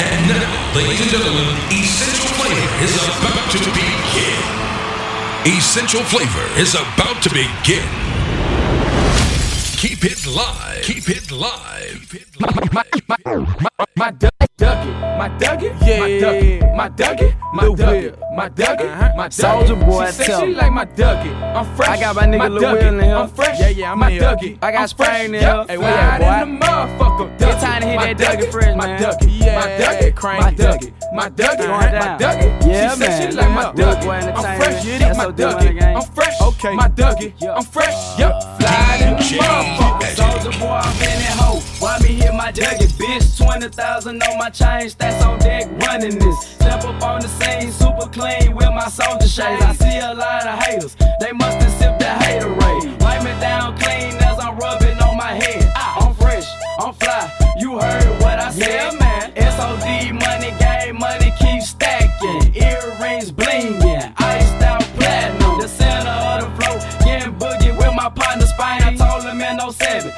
And now, ladies and gentlemen, Essential Flavor is about to begin. Essential Flavor is about to begin. Keep it live. Keep it live. Keep it live. My, my, my, my duck, duck my duck yeah, my duck it, my duck it, my Lil duck Will. it, my duck Uh-huh. my duck Soulja Boy, she say tell she like my duck it. I'm fresh. I got my nigga Lil Will in here. I'm fresh. Yeah, yeah, I'm my in here. duck it. I got I'm Sprang in Yep. here. Hey, where you at, in boy? the motherfucker. Duck It's time to hit My that duck Dougie it. Fresh, My man. duck it. Yeah, My duck it. crank My it. duck it. My duck it. Going My down. duck it. Yeah, She say man. she like my Lil duck Boy it. I'm Entertainment. fresh. Yeah, Get that's my what duck doing it. the game. I'm fresh. Okay. My duck it. Yeah. I'm fresh. Yep. Slide in the DJ motherfucker. Soulja Boy, I'm in that hoe. Why me hit my Dougie, bitch? 20,000 on my chain, that's on deck, running this. Step up on the scene, super clean with my soldier shades. I see a lot of haters, they must have sipped that haterade. Wipe me down clean as I'm rubbing on my head. Ah, I'm fresh, I'm fly, you heard what I said. Yeah, man. SOD money, game money, keep stacking. Earrings blinging, iced out platinum. The center of the flow, getting boogie with my partner Spine. I told him in 07,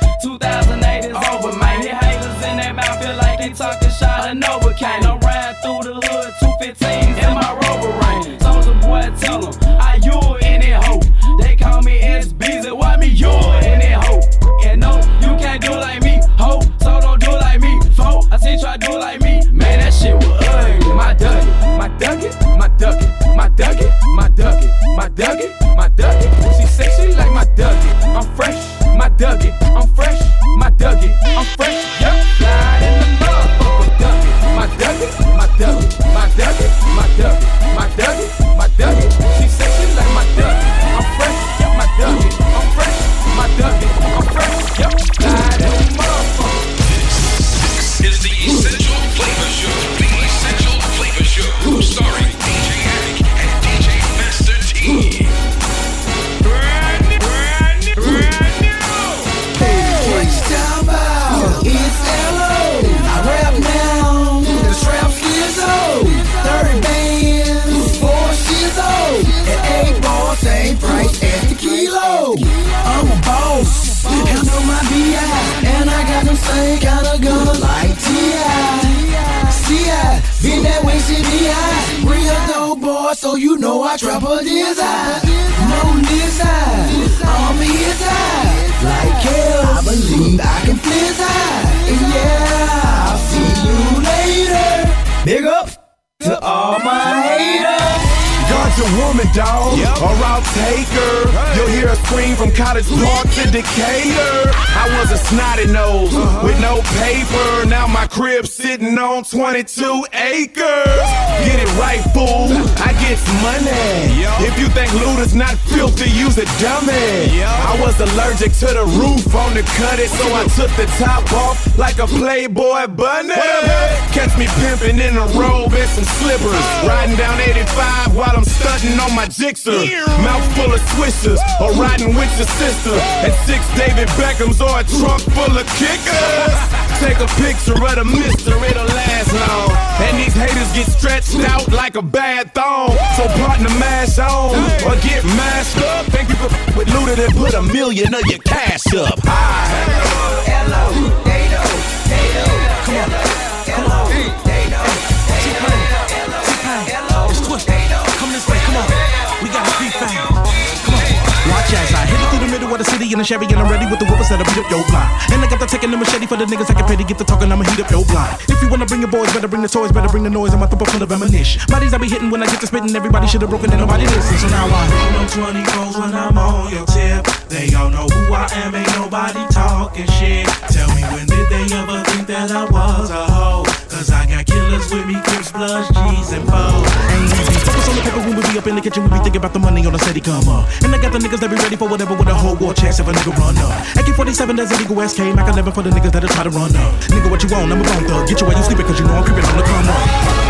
Playboy bunny. Catch me pimping in a robe and some slippers. Riding down 85 while I'm stunting on my Gixxer. Mouth full of swishers, or riding with your sister. And six David Beckhams or a trunk full of kickers. Take a picture of the mister, it'll last long. And these haters get stretched out like a bad thong. So partner mash on, or get mashed up. Thank you for with looted and put a million of your cash up. It's it through the the city in a Chevy, and I'm ready with the whoopers that'll beat up your block. And I got the taking the machete for the niggas I can pay to get the talking, I'ma heat up your block. If you wanna bring your boys, better bring the toys, better bring the noise. I'm a thumper full of ammunition. Bodies I be hitting when I get to spitting, everybody should have broken and nobody listens. So now I roll on 20 goals when I'm on your tip. They all know who I am, ain't nobody talking shit. Tell me when did they ever think that I was a hoe? Cause I got killers with me, Crips, Bloods, G's, and foes. Ain't easy. Focus on the paper when we be up in the kitchen, we be thinking about the money on the city come up. And I got the niggas that be ready for whatever with a whole war chest if a nigga run up. AK 47 does illegal SK, Mac 11 for the niggas that'll try to run up. Nigga, what you want? I'm a bone thug. Get you while you sleeping, cause you know I'm creeping on the come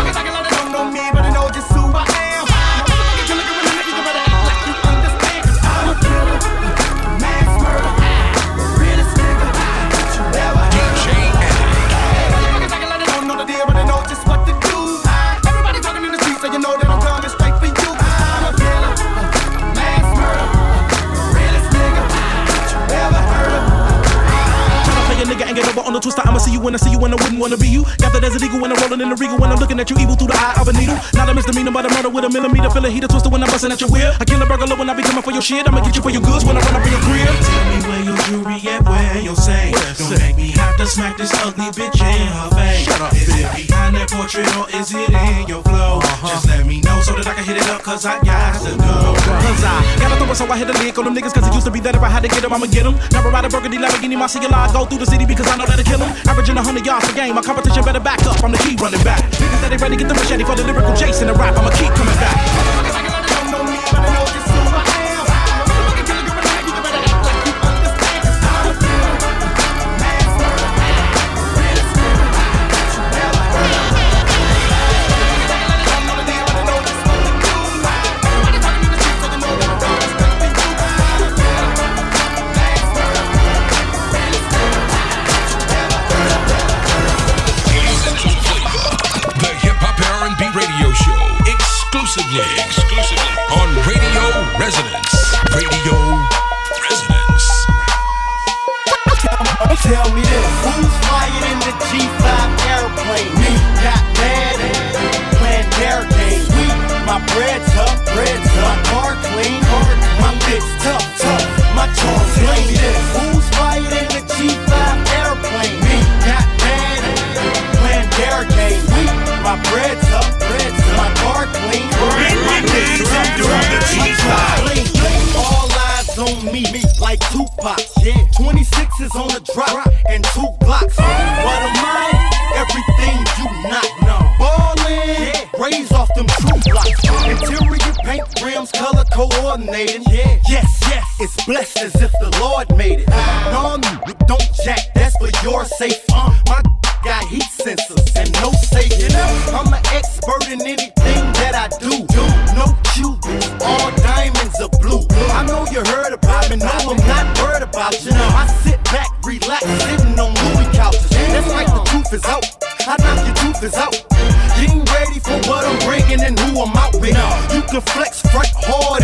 wanna be you. Got the desert eagle when I'm rolling in the regal. When I'm looking at you, evil through the eye of a needle. Not a misdemeanor, but a murder with a millimeter. Feel a heater twister when I'm busting at your wheel. I kill a burglar when I be coming for your shit. I'ma get you for your goods when I run up in your crib. Tell me where your jewelry at, where your say. Don't make me have to smack this ugly bitch in her face. Is it behind that portrait or is it in your flow? Uh-huh. Just let me know so that I can hit it up, cause I got to go. Cause I gotta it so I hit a lick on them niggas Cause it used to be that if I had to get them, I'ma get them Never ride a burgundy Lamborghini, my CLI I Go through the city because I know that'll kill them Averaging 100 yards per game, my competition better back up. I'm the key running back. Niggas that they ready to get the machete for the lyrical Jason the rap I'ma keep coming back drop and two blocks. What am I? Everything you not know. Ballin', raise off them true blocks. Interior paint rims, color coordinated. Yes, yes, it's blessed as if the Lord made it. No, don't jack, that's for your safe. Uh, my got heat sensors and no safety. I'm an expert in anything You can flex right hard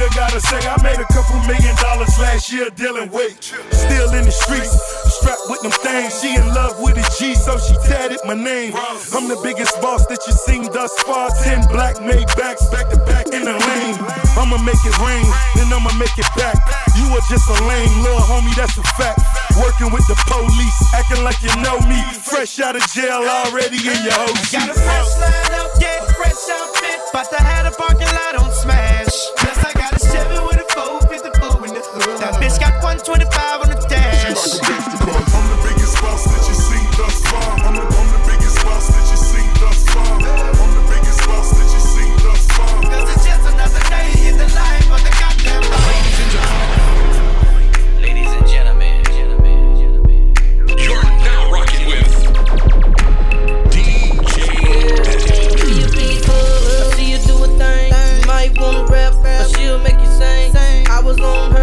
hater gotta say? I made a couple million dollars last year dealing weight. Still in the streets, strapped with them things. She in love with a G, so she tatted my name. I'm the biggest boss that you seen thus far. Ten black made backs back to back in the lane. I'ma make it rain, then I'ma make it back. You are just a lame little homie, that's a fact. Working with the police, acting like you know me. Fresh out of jail, already in your OG. Got a fresh line up, yeah, fresh outfit. But I had a parking lot on smash. 125 on the dash. I'm the biggest boss that you seen thus far. I'm the, I'm the biggest boss that you seen thus far. I'm the biggest boss that you seen thus far. Cause it's just another day in the life of the goddamn Ladies and gentlemen, gentlemen, gentlemen. You're now rocking with DJ I see you do a thing. You might wanna rap, but she'll make you sing. I was on her,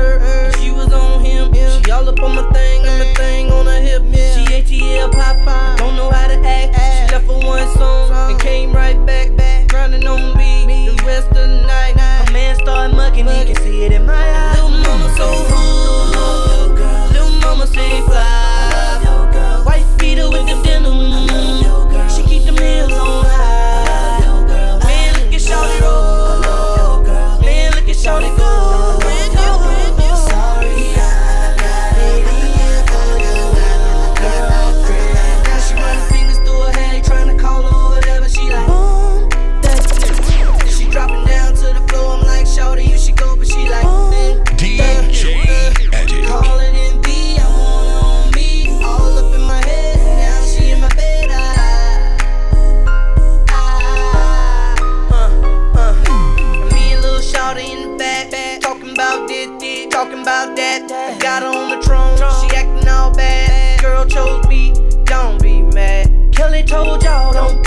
up on my thing, and my thing on her hip. She ATL Popeye, don't know how to act. She left for one song and came right back, grinding on me the rest of the night. Her man started mugging, he can see it in my eyes. Little mama so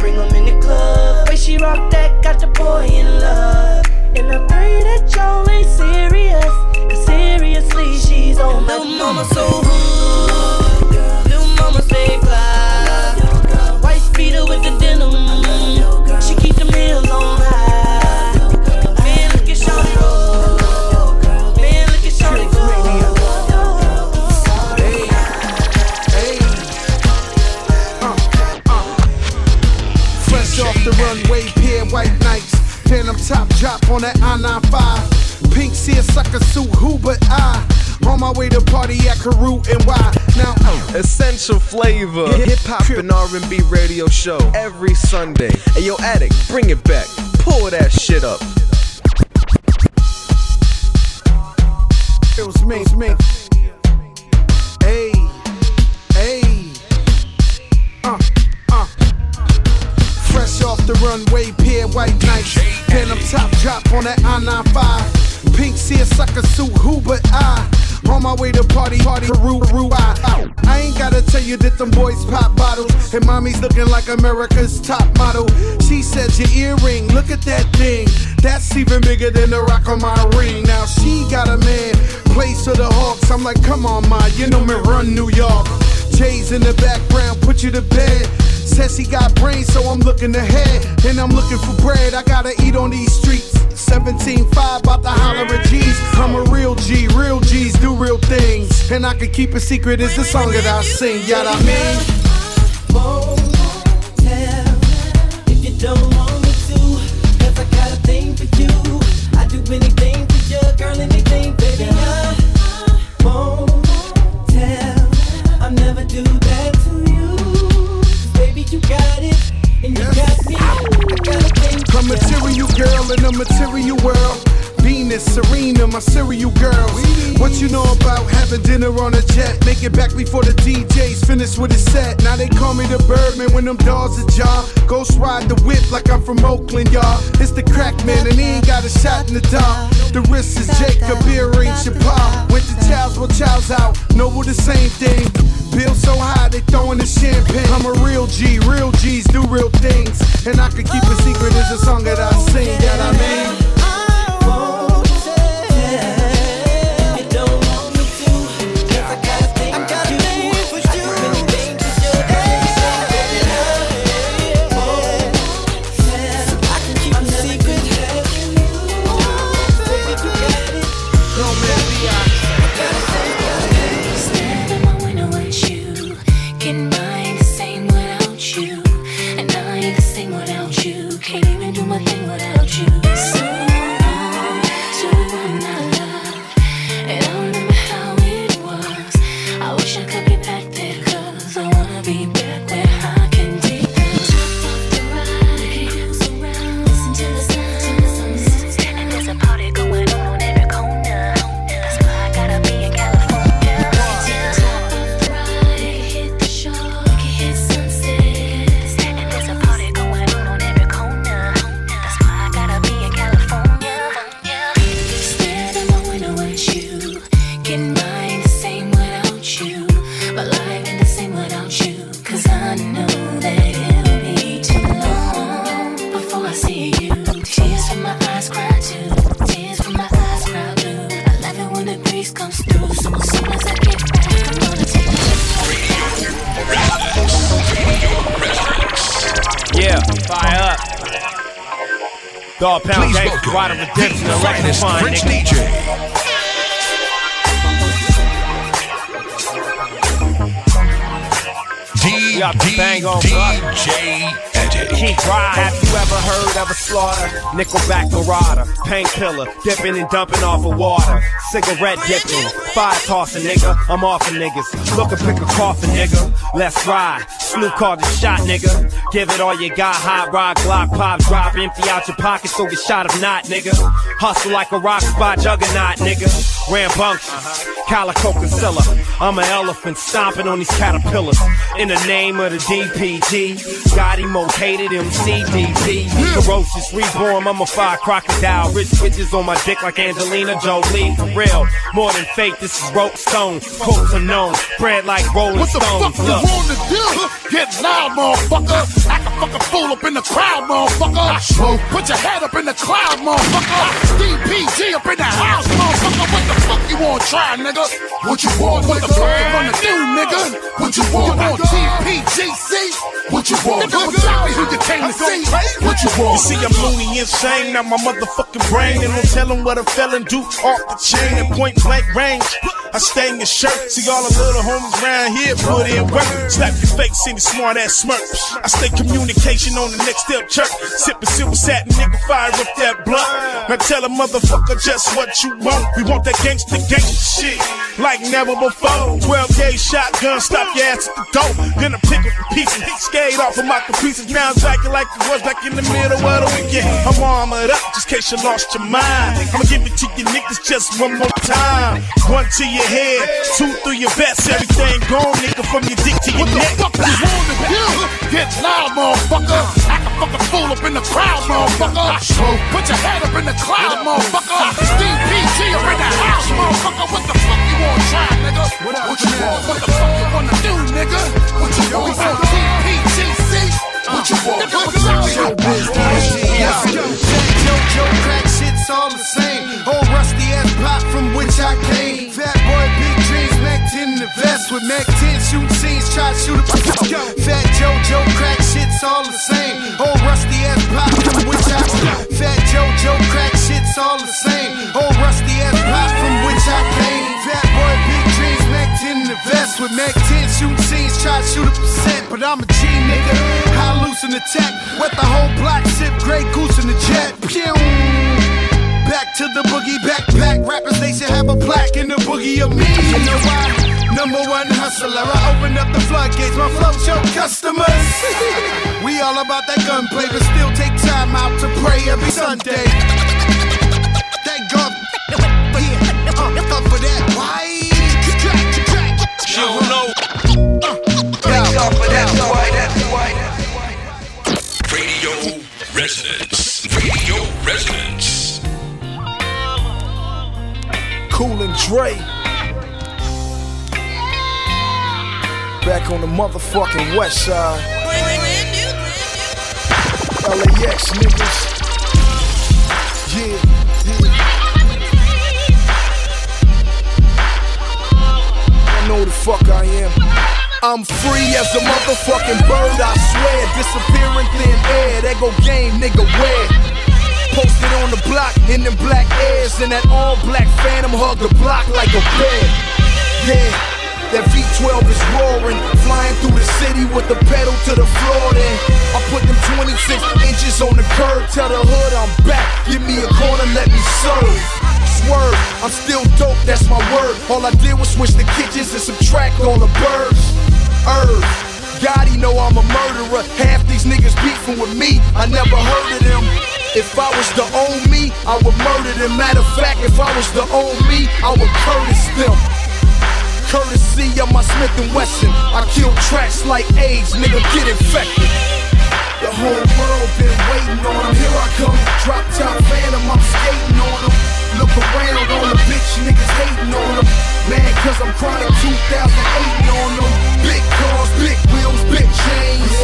bring 'em in the club. Way she rock that, got the boy in love. And I pray that y'all ain't serious. Cause seriously, she's on my Little mama so hood. Little mama stay fly. White beater with the denim. Phantom top drop on that I-95. Pink seersucker suit, who but I? On my way to party at Karoo and why? Now, uh, Essential flavor, hip hop and R&B radio show every Sunday. Hey yo, addict, bring it back. Pull that shit up. it was me, me. The runway, pair white nights. Phantom top drop on that I-95. Pink seersucker suit, who but I? On my way to party, party, Karoo, Karoo, I, I ain't gotta tell you that them boys pop bottles. And mommy's looking like America's top model. She said your earring, look at that thing. That's even bigger than the rock on my ring. Now she got a man, place of the Hawks. I'm like, come on, ma, you know me run New York. Jay's in the background, put you to bed. Says he got brains, so I'm looking ahead. And I'm looking for bread, I gotta eat on these streets. 17.5, about to holler at G's. I'm a real G, real G's do real things. And I can keep a secret, it's the song that I sing, yeah, I mean. With his set. Now they call me the Birdman when them doors ajar. Ghost ride the whip like I'm from Oakland, y'all. It's the crack man and he ain't got a shot in the dark. The wrist is Jacob, earring Chappelle. Went to Child's, well, Child's out. Noble the same thing. Bill so high, they throwing the champagne. I'm a real G, real G's do real things. And I can keep a secret, it's a song that I sing, that I mean. You Dog Pound Please Gang, welcome of Redemption, the finest French nigga. DJ. D D DJ Keep ride. Have you ever heard of a slaughter? Nickelback marauder, painkiller, dipping and dumping off of water, cigarette dipping, fire tossing, nigga. I'm off of niggas. Look and pick a coffin, nigga. Let's ride. Snoop called the shot, nigga. Give it all you got. Hot rock, Glock, pop, drop, empty out your pockets, so get shot if not, nigga. Hustle like a rock spot juggernaut, nigga. Rambunctious, calico concealer. I'm an elephant stomping on these caterpillars. In the name of the DPG, Gotti most hated MCDP. Ferocious reborn, I'm a fire crocodile. Rich bitches on my dick like Angelina Jolie. For real, more than fake, this is rope stone. Quotes are known, spread like rolling What the stones. fuck you wanna do? Get loud, motherfucker. Act a fucking fool up in the crowd, motherfucker. Put your head up in the cloud, motherfucker. DPG up in the house, motherfucker. What the fuck you wanna try, nigga? What you want? What the fuck you wanna do, nigga? What you want? You want DPGC? What you want? Nigga, tell me who you came to see. What you want? You see, I'm loony insane, not my motherfucking brain. And don't tell them what a felon do off the chain at point blank range. I stay in your shirt, see all the little homies around here put in work. Slap your face, see me smart ass smirk. I stay communication on the next step chirp. Sipping silver satin, nigga, fire up that blunt. Now tell a motherfucker just what you want. We want that gangsta gangsta shit like never before. 12 gauge shotgun, stop your ass at the door. Then I pick up the pieces, skate off of my caprices. Now I'm jacking like it was back in the middle of the weekend. I'm armored up just in case you lost your mind. I'ma give it to you niggas just one more time. One to your head, two through your vest. Everything gone, nigga, from your dick to your What the fuck you wanna do? Get loud, motherfucker. Act a fool up in the crowd, motherfucker. Put your head up in the cloud, motherfucker. DPG up in the house, motherfucker. What the fuck you wanna try, nigga? What you want? What the fuck you wanna do, nigga? What you want? You want? What you want? Joe crack shit's all the same. Old rusty ass pop from which I came. Fat boy, big dreams, Mac 10 in the vest with Mac 10 shooting scenes, try to shoot a Fat Joe crack shit's all the same. Old rusty ass pop from which I came. Fat Joe crack shit's all the same. Old rusty ass pop from which I came. Vest with Mac 10 shooting scenes, try to shoot a percent. But I'm a G nigga, high loose in the tech. Wet the whole block, sip Grey Goose in the jet. Pew! Back to the boogie backpack. Rappers, they should have a plaque in the boogie of me. You know why? Number one hustler. I opened up the floodgates. My flow show customers. we all about that gunplay, but still take time out to pray every Sunday. Thank God. Resonance. Radio Resonance. Cool and Dre. Back on the motherfucking west side. LAX niggas. Yeah, yeah. I know the fuck I am. I'm free as a motherfucking bird, I swear. Disappearing thin air, that go game, nigga, where? Posted on the block in them black airs, and that all black phantom hug the block like a bear. Yeah, that V12 is roaring, flying through the city with the pedal to the floor. Then I put them 26 inches on the curb, tell the hood I'm back. Give me a corner, let me serve. Swerve, I'm still dope, that's my word. All I did was switch the kitchens and subtract all the birds. Earth. God, he know I'm a murderer. Half these niggas beefing with me, I never heard of them. If I was the old me, I would murder them. Matter of fact, if I was the old me, I would Curtis them. Courtesy of my Smith and Wesson, I kill tracks like AIDS, nigga get infected. The whole world been waiting on him. Here I come, drop top phantom, I'm skating on him. Look around, all the bitch niggas hating on him. Man, cause I'm chronic 2008 on them. Big cars, big wheels, big chains.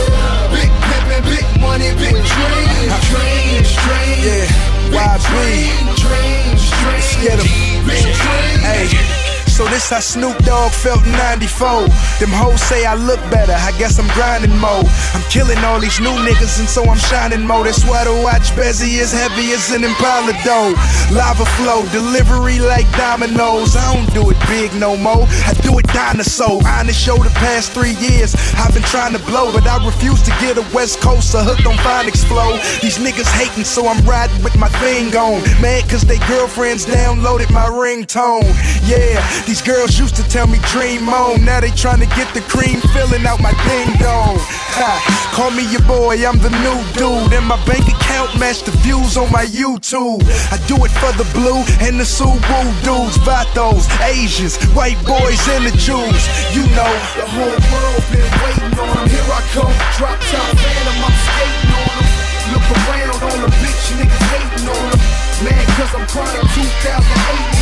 Big pimpin', big money, big dreams. Dreams, dreams. Yeah, YB. Dreams, dreams. Get 'em. Big dreams. Hey. So this how Snoop Dogg felt in 94. Them hoes say I look better, I guess I'm grinding more. I'm killing all these new niggas and so I'm shining more. That's why the watch Bezzy is heavy as an Impala dough. Lava flow, delivery like dominoes. I don't do it big no more, I do it dinosaur. On the show the past three years, I've been trying to blow, but I refuse to get a West Coaster hooked on Phonics flow. These niggas hating, so I'm riding with my thing on. Mad cause they girlfriends downloaded my ringtone. Yeah, these girls used to tell me dream on. Now they trying to get the cream filling out my ding dong. Call me your boy, I'm the new dude. And my bank account match the views on my YouTube. I do it for the blue and the Subaru dudes, Vatos, Asians, white boys, and the Jews. You know, The whole world been waiting on. Here I come, drop top phantom, I'm skating on him. Look around, all the bitch niggas hating on him. Man, cause I'm chronic 2008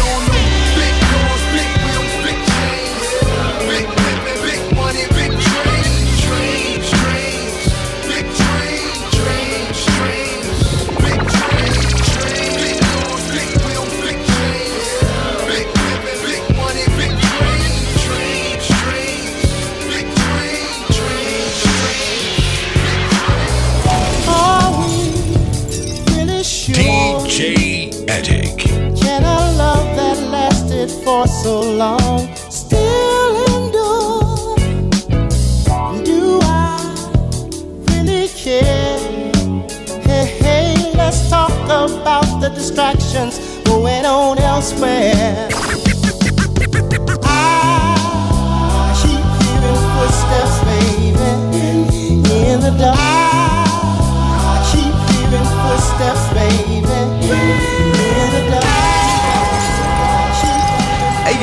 Attic. Can a love that lasted for so long still endure? Do I really care? Hey, hey, let's talk about the distractions going on elsewhere. I keep hearing footsteps, baby, in the dark.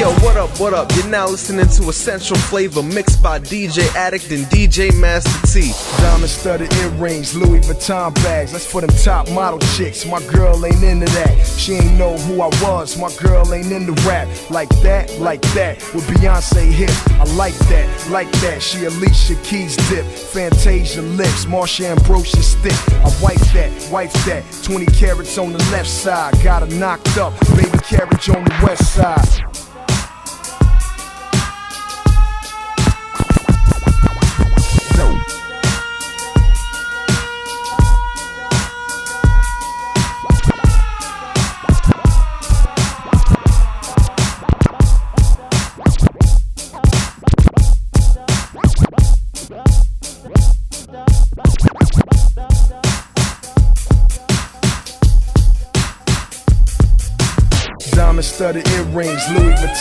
Yo, what up, what up? You're now listening to Essential Flavor mixed by DJ Addict and DJ Master T. Diamond studded earrings, Louis Vuitton bags. That's for them top model chicks. My girl ain't into that. She ain't know who I was. My girl ain't into rap. Like that, like that. With Beyonce hip. I like that, like that. She Alicia Keys dip. Fantasia lips. Marsha Ambrosius stick. I wipe that, wipe that. 20 carats on the left side. Got her knocked up. Baby carriage on the west side.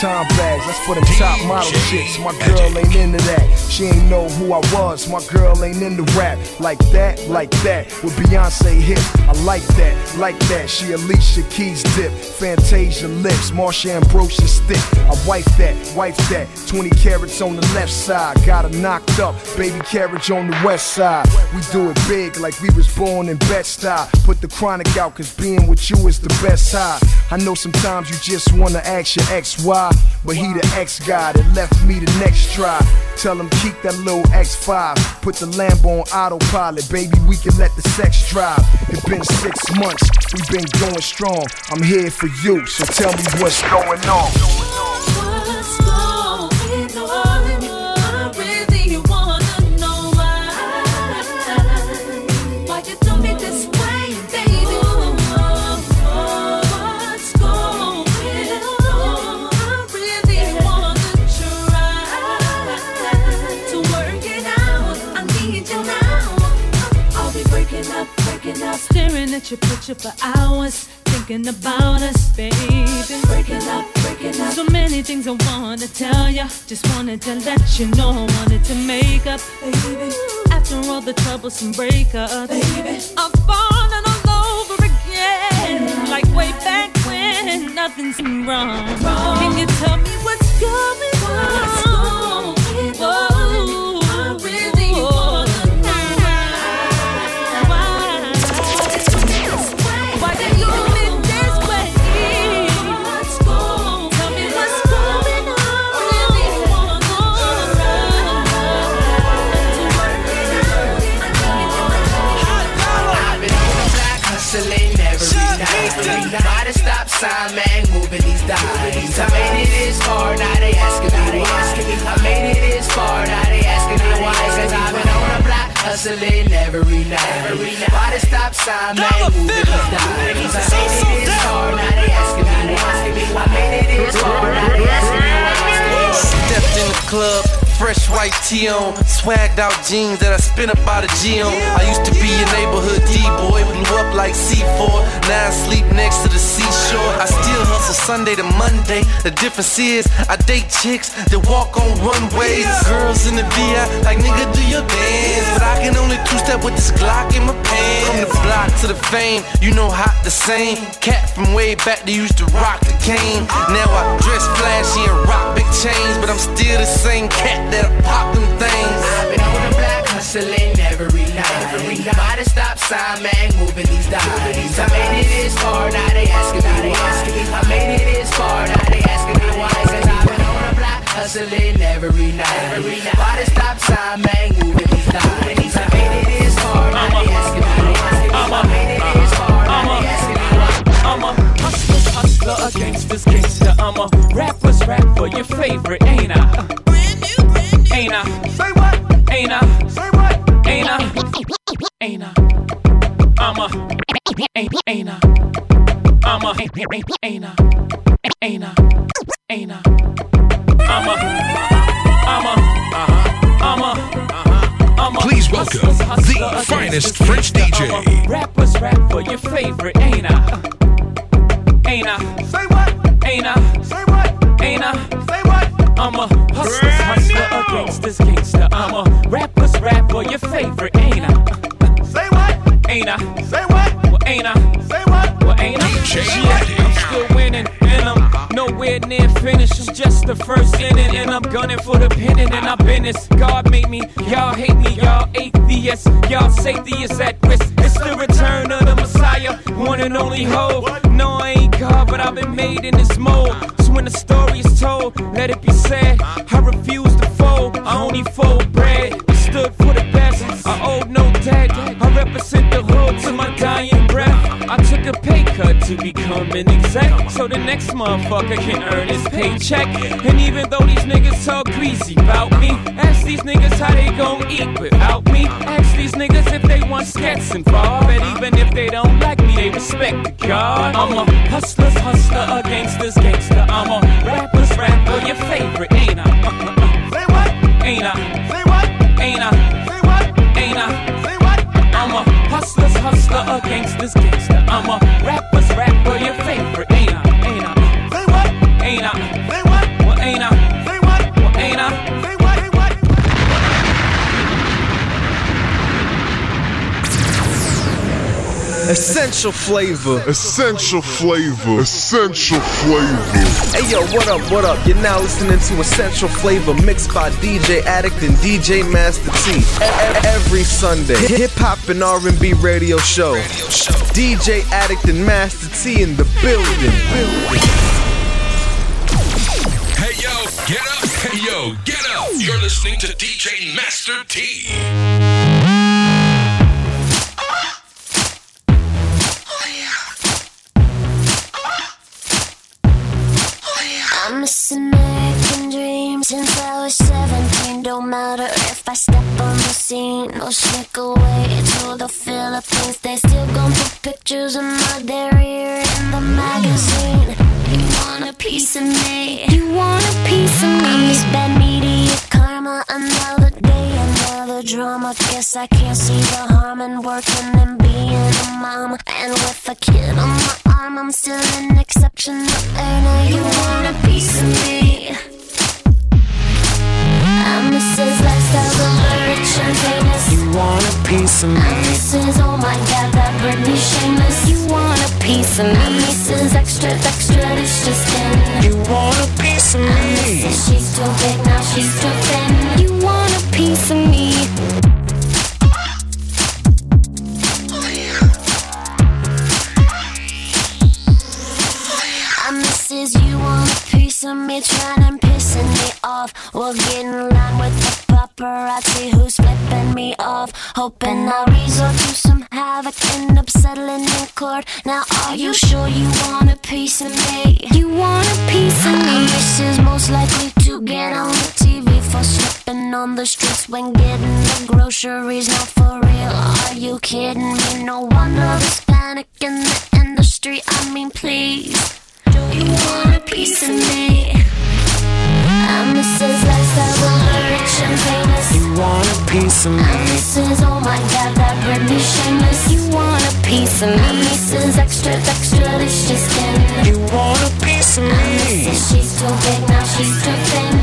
Vuitton bags. That's for them top model chicks. My girl ain't into that. She ain't know who I was. My girl ain't into rap. Like that, like that. With Beyonce hip. I like that, like that. She Alicia Keys dip. Fantasia lips. Marsha Ambrosius stick. I wipe that, wipe that. 20 carats on the left side. Got her knocked up. Baby carriage on the west side. We do it big like we was born in Bed-Stuy. Put the chronic out cause being with you is the best high. I know sometimes you just wanna ask your ex why, but he the ex guy that left me the next try. Tell him keep that little X5, put the Lambo on autopilot, baby. We can let the sex drive. It's been six months, we've been going strong. I'm here for you, so tell me what's going on. What's going on? At your picture for hours, thinking about us, baby. Breaking up, breaking up. So many things I wanna tell ya. Just wanted to let you know I wanted to make up, baby. After all the troublesome breakups, baby, I'm falling all over again, like way back when nothing's wrong. Can you tell me what's going on? Out jeans that I spent about a G on. I used to be a neighborhood D-boy, blew up like C4. Now I sleep next to the seashore. I still hustle Sunday to Monday. The difference is I date chicks that walk on runways. Girls in the VI, like nigga, do your dance. But I can only two-step with this Glock in my pants. From the block to the fame, you know hot the same. Cat from way back, they used to rock the cane. Now I dress flashy and rock big chains, but I'm still the same cat that pop them things. I've been on the block hustling every night. By the stop sign, man, moving these dimes. I made it this far, now they asking me why. I made it this far, now they asking me why. Cause I've been on the block hustling every night. By the stop sign, man, moving these dimes. I made it this far, now they asking me why. I made it this far, now they asking me why. I'm a hustler, hustler, a gangster's gangster. I'm a rapper's rapper, your favorite, ain't I? Ain't I? Say what? Ain't I? Say what? Ain't I? Ain't I? I'm a ain't ain't I? I'm a ain't I? Ain't I? Ain't I? I'm a I'm a I'm a uh-huh. I'm a uh-huh. Please welcome the finest French DJ. Rappers rapper, your favorite, ain't I? Ain't I? Say what? Ain't I? Say what? Ain't I? Say what? I'm a hustler's hustler, a gangster's gangster. I'm a rapper's rapper, your favorite, ain't I? Say what? Ain't I? Say what? Well, ain't I? Say what? Well, ain't I? Yeah, I'm still winning, and I'm nowhere near finished. It's just the first inning, and I'm gunning for the pennant, and I've been this. God made me, y'all hate me, y'all atheists, y'all is at risk. It's the return of the Messiah, one and only hope. No, I ain't God, but I've been made in this mold. So when the story is told, let it be said. I refuse to fold, I only fold bread. I stood for the best, I owed no debt. I represent the hood to my dying breath. Cut to become an exec, so the next motherfucker can earn his paycheck. And even though these niggas talk greasy about me, ask these niggas how they gon' eat without me. Ask these niggas if they want skets involved, and even if they don't like me, they respect the God. I'm a hustler's hustler, a gangster's gangster. I'm a rapper's rapper, your favorite, ain't I? Uh, uh, uh. Say what? Ain't I? Say what? Ain't I? Hustler's hustler, a gangster's gangster. I'm a rapper's rapper, Essential flavor. Essential flavor. Essential flavor. Hey yo, what up, what up? You're now listening to Essential Flavor mixed by DJ Addict and DJ Master T. Every Sunday, hip hop and R&B radio show. DJ Addict and Master T in the building. Hey yo, get up! Hey yo, get up! You're listening to DJ Master T. I step on the scene no sneak away to the Philippines. They still gon' put pictures of my derriere in the magazine. You want a piece of me? You want a piece of me? I'm this bad media karma. Another day, another drama. Guess I can't see the harm in working and being a mom. And with a kid on my arm, I'm still an exceptional earner. You want a piece of me? I'm Mrs. Lifestyle, the rich and famous. You want a piece of me? I'm Mrs. Oh my God, that Britney Shameless. You want a piece of me? I'm Mrs. Extra, extra, it's just in. You want a piece of I'm me? Mrs. She's too big, now she's too thin. You want a piece of me? I'm Mrs. You want of me, trying and pissing me off. We'll get in line with the paparazzi who's flipping me off. Hoping I'll resort to some havoc, end up settling in court. Now, are you sure you want a piece of me? You want a piece of me? Mrs. most likely to get on the TV for slipping on the streets when getting the groceries. Not for real, are you kidding me? No wonder there's panic in the industry. I mean, please. Do you want a piece of me? I'm Mrs. Lifestyle, the rich and famous. You want a piece of me? I'm Mrs. Oh my God, that Britney Shameless. You want a piece of me? I'm Mrs. Extra, extra, delicious skin. You want a piece of I'm? Mrs. She's too big, now she's too thin.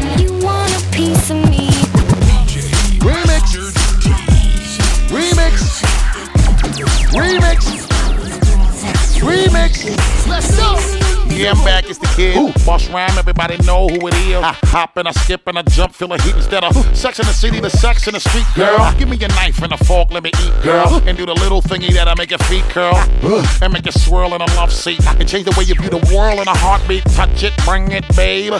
I'm back. The kid. Boss rhyme, everybody know who it is. I hop and I skip and I jump, feel a heat instead of sex in the city, the sex in the street, girl. Give me a knife and a fork, let me eat, girl. And do the little thingy that I make your feet curl. And make you swirl in a love seat. And change the way you view the world in a heartbeat. Touch it, bring it, babe.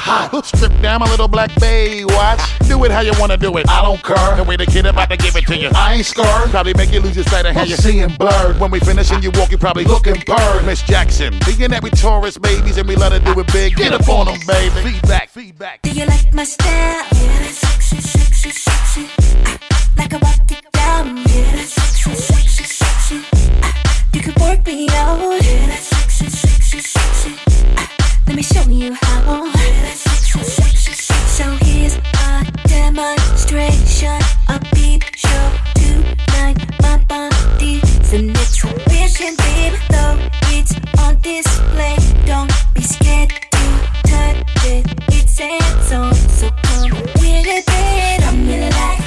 Strip down my little black babe. Watch. Do it how you wanna do it. I don't care. The way the kid about to give it to you. I ain't scared. Probably make you lose your sight of how you seeing blurred. When we finish and you walk, you probably looking bird. Miss Jackson. Being that we tourist babies and we let her do it big. Get up on them, baby. Feedback, feedback. Do you like my style? Yeah, that's sexy, sexy, sexy. Ah, like I walk it down. Yeah, that's sexy, sexy, sexy. Ah, you can work me out. Yeah, that's sexy, sexy, sexy. Ah, let me show you how. Yeah, that's sexy, sexy, sexy. So here's a demonstration, a peep show tonight. My body's an exhibition, babe. Though it's on display, don't be scared to touch it. It's hands on, so come with it. I'm really like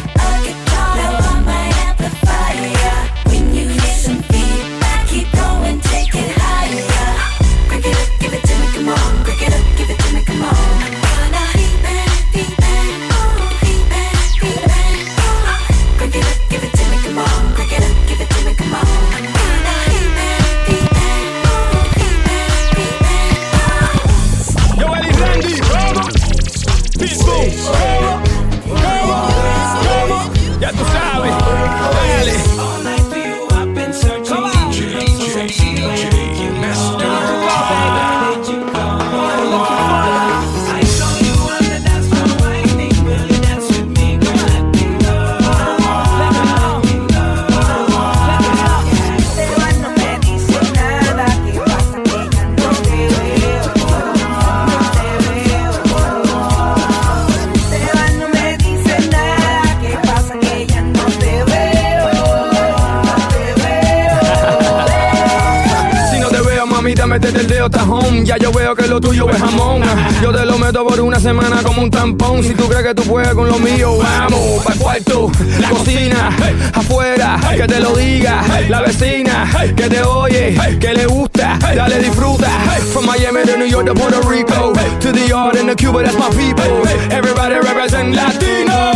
que lo tuyo es jamón. Yo te lo meto por una semana como un tampón. Si tú crees que tú puedes con lo mío, vamos. Pa' cuarto, la cocina, afuera, que te lo diga. La vecina, que te oye, que le gusta. Dale, disfruta. From Miami to New York to Puerto Rico. To the yard and the Cuba, that's my people. Everybody represent Latino.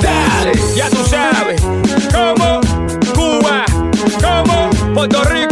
Dale, ya tú sabes. Como Cuba, como Puerto Rico,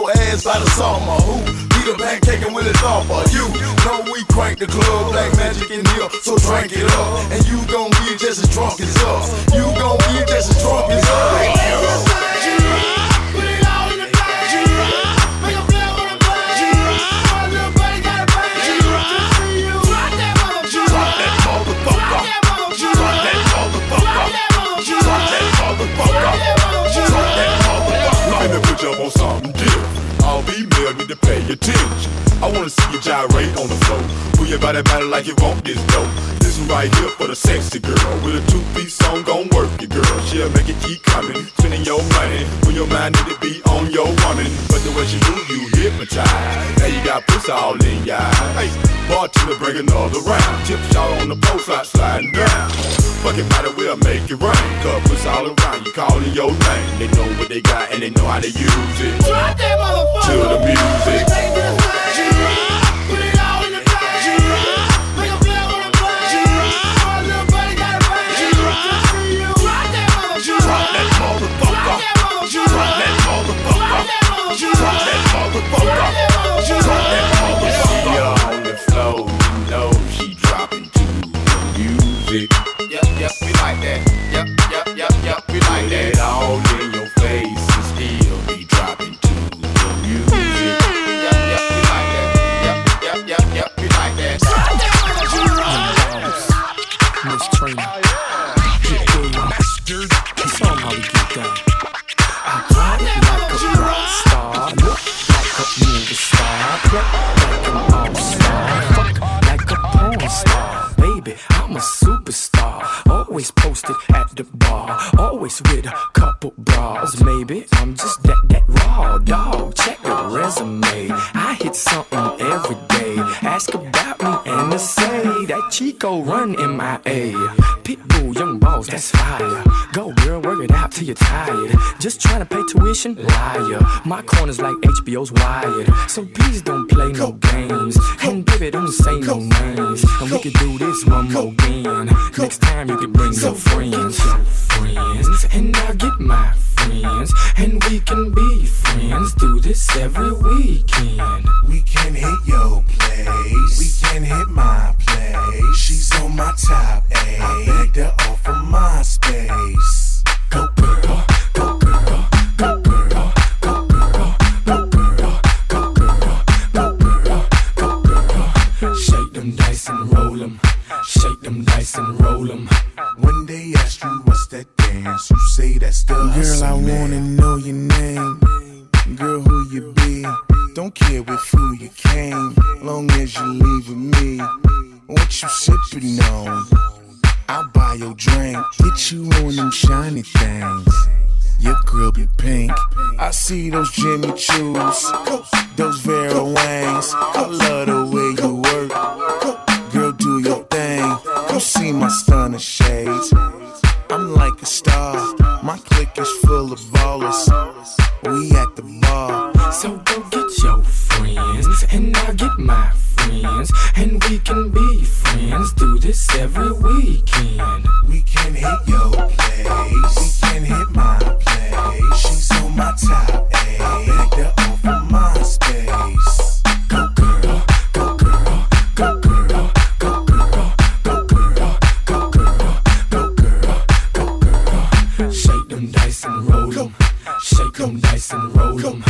your ass by the summer. Who? Be the bank pancaking with his offer. You know we crank the club, black magic in here, so drink it up. And you gon' be just as drunk as us. You gon' be just as drunk as us. Pay attention. I wanna see you gyrate on the floor. Your body, body like you want this dope. This one right here for the sexy girl. With a two-piece song, gon' work your girl. She'll make it keep coming, spending your money. When your mind need to be on your woman. But the way she move, you hypnotize. Now you got pussy all in your eyes. Hey, bartender, bring another round. Tip shot on the post, slide sliding down. Fucking body will make it rain. Pussy all around, you calling your name. They know what they got and they know how to use it. Drop that motherfucker. To the music. Like that. Yep, yep, yep, yep, we like that. all Always posted at the bar. Always with a couple bras. Maybe I'm just that, that raw dog. Check the resume. I hit something every day. Ask about me and they say that Chico run MIA. Pitbull, young boss, that's fire. Go girl, work it out till you're tired. Just trying to pay tuition, liar. My corner's like HBO's wired. So please don't play no games. And baby, don't say no names. And we could do this one more again. Next time you can bring your friends. Friends, and I'll get my friends. And we can be friends. Do this every weekend. We can hit your place. We can hit my place. She's on my top A. I begged her off of my space. Go girl, go girl, go girl, go girl, go girl, go girl, go girl, go girl. Shake them dice and roll 'em. Shake them dice and roll 'em. When they ask you what's that dance, you say that's the Girl, I wanna know your name. Girl, who you be? Don't care with who you came, long as you leave with me. What you sippin' on? I'll buy your drink, get you on them shiny things. Your girl be pink. I see those Jimmy Choos, those Vera Wangs. I love the way you work. Girl, do your thing. You see my stunning shades. I'm like a star. My clique is full of ballers. We at the bar. So go get your friends, and I'll get my friends, friends, and we can be friends. Do this every weekend. We can hit your place, we can hit my place. She's on my top eight. I begged her off of Go girl, go girl, go girl, go girl, go girl, go girl, go girl, go girl. Shake them dice and roll them, Shake them dice and roll them.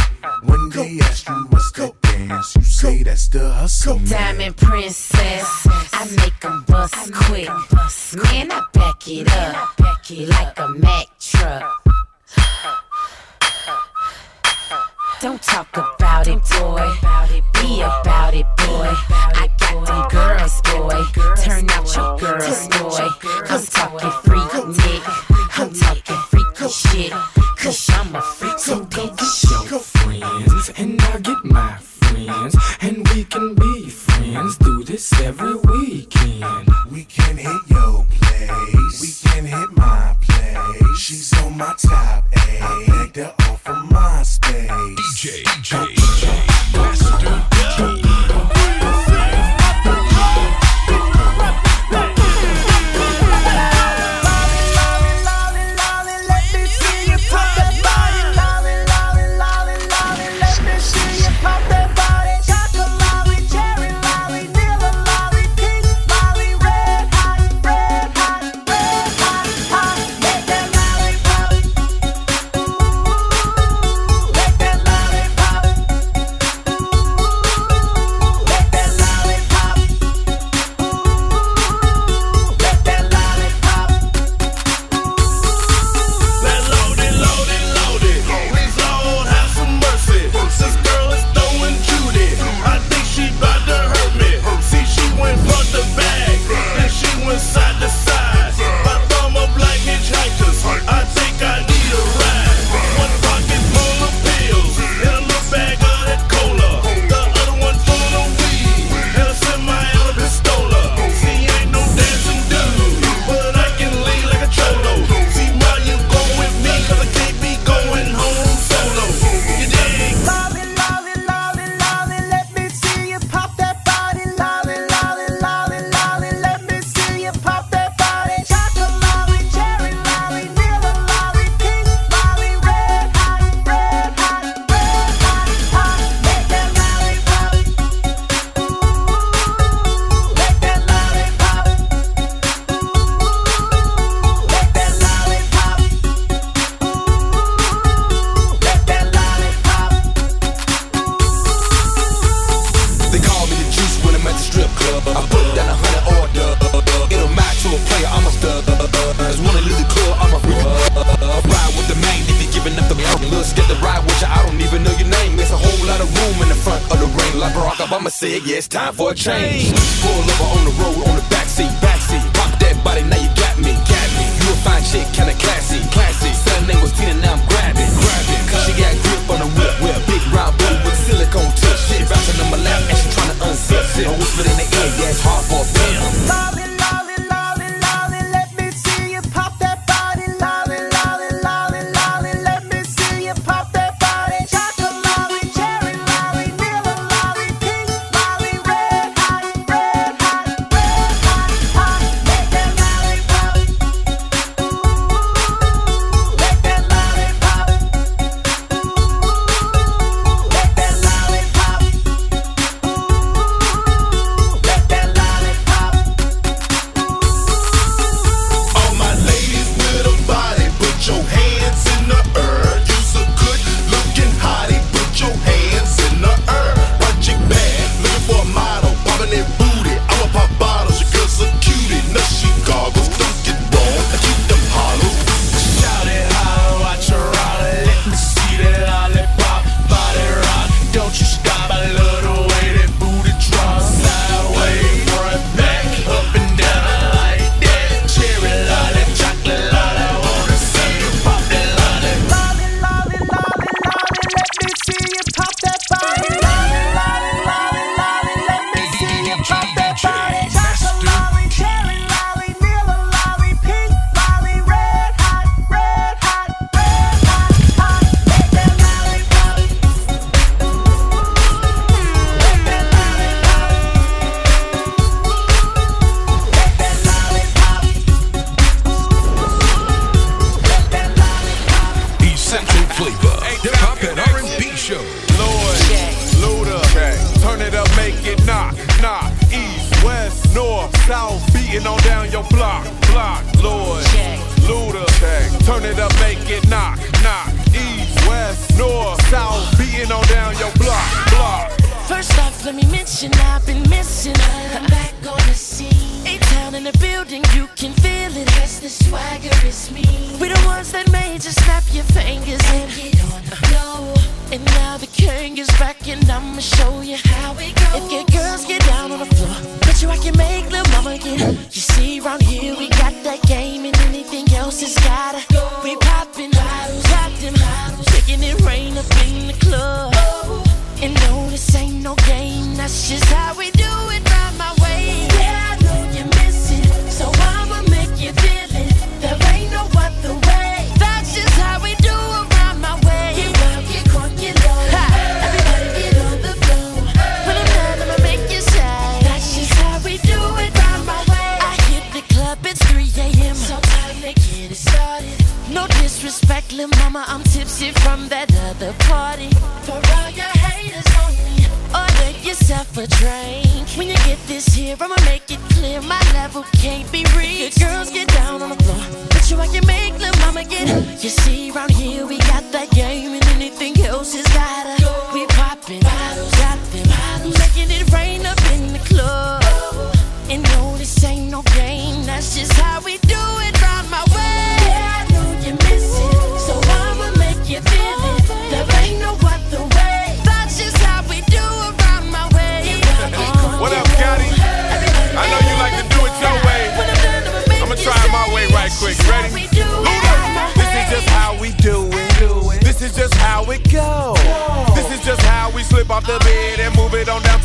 Level can't be reached. The girls get down on the floor, but you I can make lil' mama get. You see, round here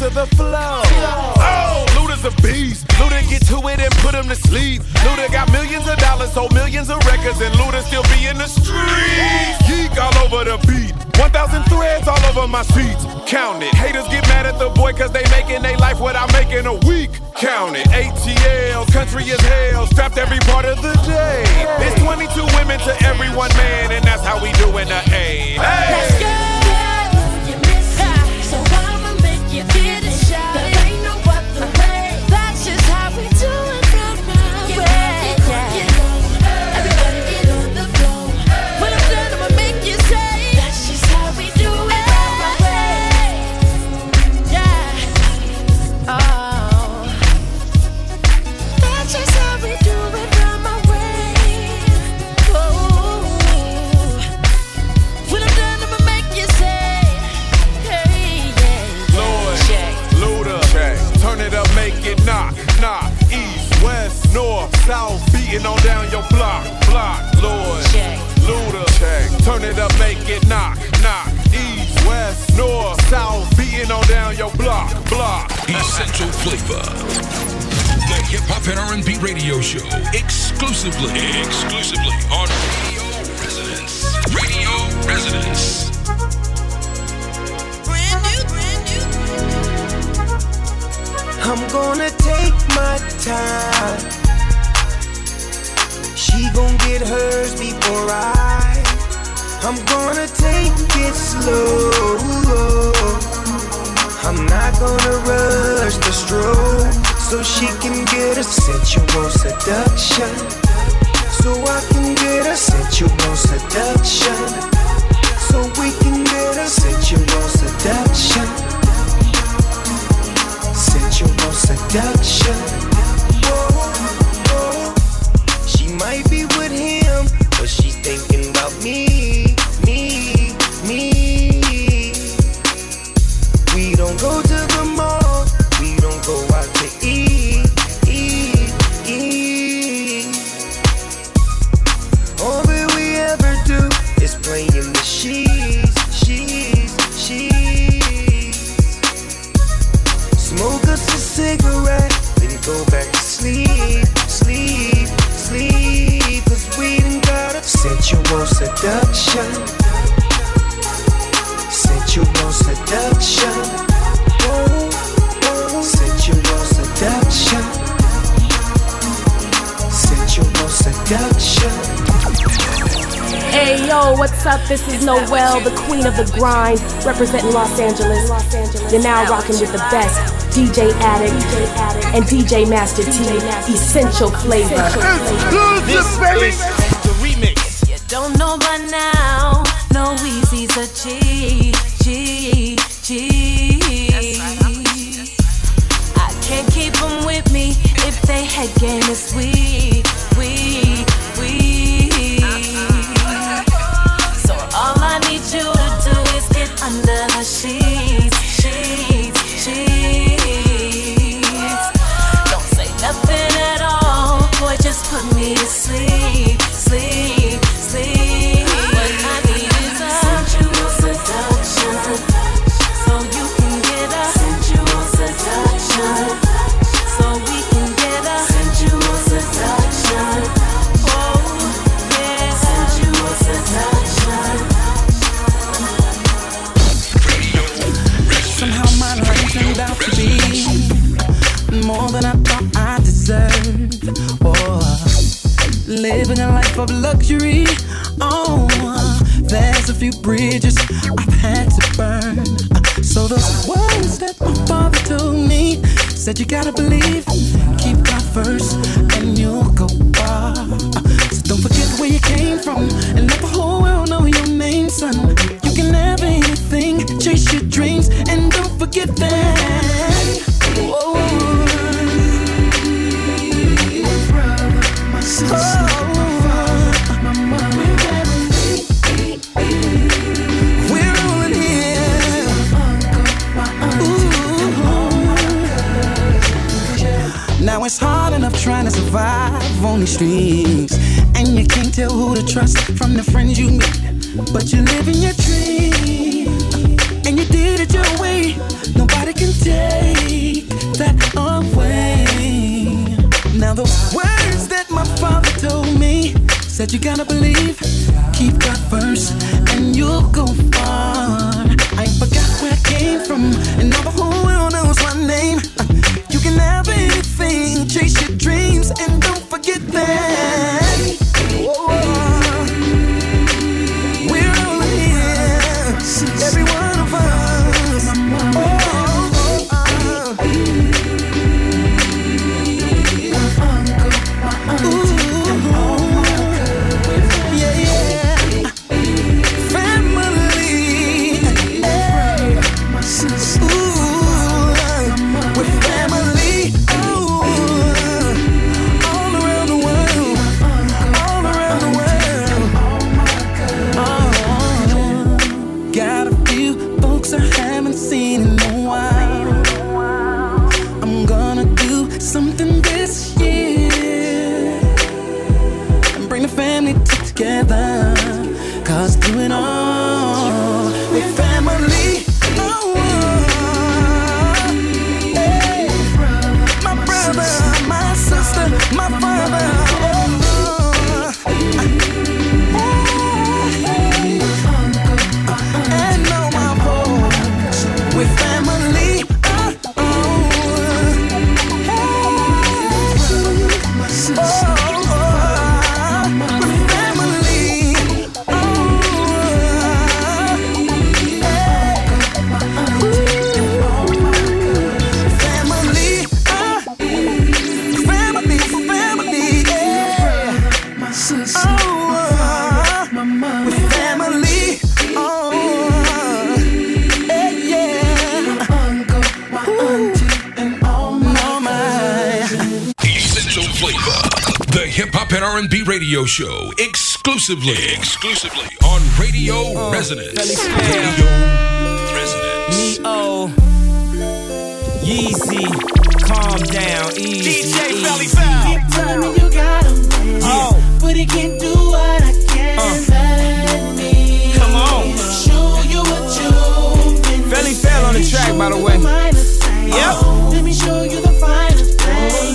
to the floor. Oh, Luda's a beast. Luda get to it and put him to sleep. Luda got millions of dollars, sold millions of records, and Luda still be in the streets. Geek all over the beat. 1,000 threads all over my sheets. Count it. Haters get mad at the boy cause they making their life what I'm making a week. Count it. ATL, country is hell, strapped every part of the day. It's 22 women to every one man, and that's how we doing the A. Let's go. Essential flavor. The hip hop and R&B radio show exclusively, exclusively on Radio Resonance. Radio Resonance. I'm gonna take my time. She gon' get hers before I. I'm gonna take it slow. I'm not gonna rush the stroke so she can get a sensual seduction. So I can get a sensual seduction. So we can get a sensual seduction sensual seduction. Hey yo, what's up? This is Noel, the queen of the grind, representing Los Angeles. You're now rocking with the best DJ Addict, and DJ Master T. Essential flavor. This baby. The remix. You don't know by now, no Weezy's a G, G, G. That's right, I can't keep them with me if they head game is of luxury. Oh, there's a few bridges I've had to burn. So those words that my father told me said you gotta believe, keep God first, streets, and you can't tell who to trust from the friends you meet. But you live in your dream, and you did it your way. Nobody can take that away. Now the words that my father told me said you gotta believe, keep God first, and you'll go far. I ain't forgot where I came from, and now the whole world knows my name. You can have anything, chase your dreams, and that. Whoa. Hip and R&B radio show, exclusively, exclusively on Radio Resonance. Radio Resonance. Ne-Yo, oh. Yeezy, calm down, easy. DJ Felli Keep telling me you got a man, Oh. but he can't do what I can. Uh. Let me Come on. show you what you've been Felli Fel on the track, by the way. Yep. Let me show you the finest thing.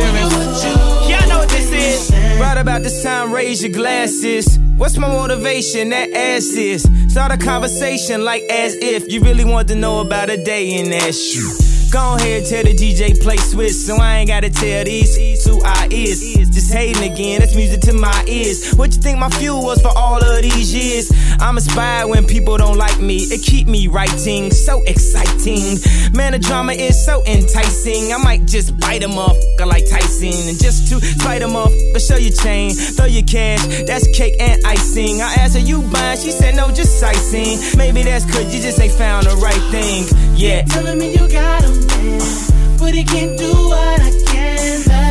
Y'all know what this is. Right about this time, raise your glasses. What's my motivation? That ass is. Start a conversation like as if you really want to know about a day in that shoe. Go ahead, tell the DJ play switch, so I ain't gotta tell these two our ears. Just hating again, that's music to my ears. What you think my fuel was for all of these years? I'm inspired when people don't like me. It keep me writing, so exciting. Man, the drama is so enticing. I might just bite him off like Tyson, and just to him off, but show your chain, throw your cash. That's cake and icing. I asked her, you buying? She said no, just sightseeing. Maybe that's cause you just ain't found the right thing. Yeah. telling me you got a man, but he can't do what I can.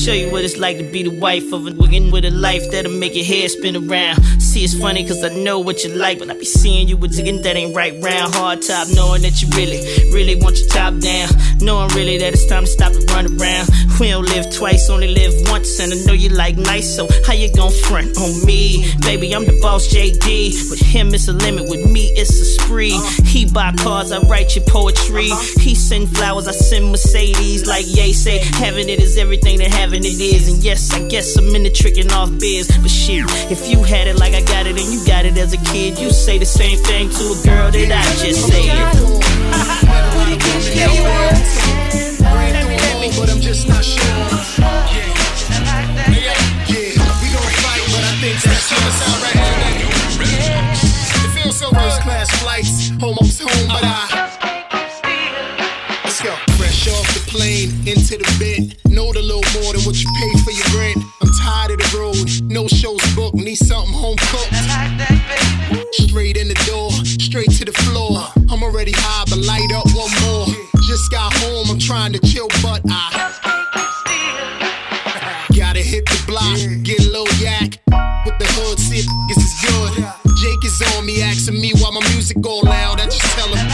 Show you what it's like to be the wife of a woman with a life that'll make your head spin around. See, it's funny cause I know what you like, but I be seeing you with digging that ain't right round. Hard top, knowing that you really, really want your top down. Knowing really that it's time to stop and run around. We don't live twice, only live once, and I know you like nice, so how you gon' front on me? Baby, I'm the boss JD. With him, it's a limit, with me, it's a spree. He buy cars, I write your poetry. He send flowers, I send Mercedes. Like Ye say, having it is everything that having it is. And yes, I guess I'm in the tricking off biz. But shit, if you had it like I got it and you got it as a kid, you say the same thing to a girl that I just said. But I'm just not sure. Yeah. Yeah, we gon' fight, but I think that's check right here. It feels so first class flights, almost home, but I. Let's go. Fresh off the plane, into the bed. Know the little more than what you pay for your rent. I'm tired of the road, no shows booked, need something home cooked. Straight in the door, straight to the floor. I'm already high, but light up one more. Just got home, I'm trying to chill, but I gotta hit the block, get a little yak with the hood, see if this is good. Jake is on me, asking me why my music all loud. I just tell him.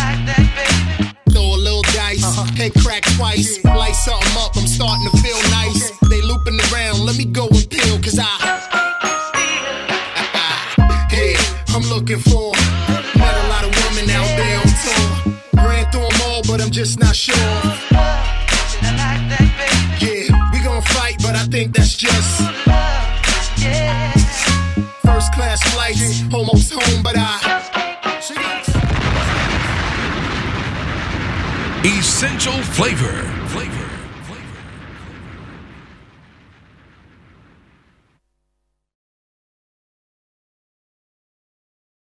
Throw a little dice, head crack twice, light something up. I'm starting to feel looking for. Met a lot of women out there on tour. Ran through them all, but I'm just not sure. Yeah, we gon' fight, but I think that's just. First class flights, almost home, but I. Essential flavor.